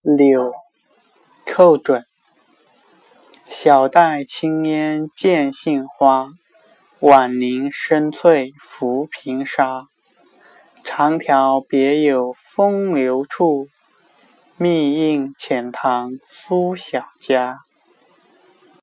柳寇准小黛青烟见杏花晚凝深翠拂平沙。长条别有风流处密映浅塘苏小家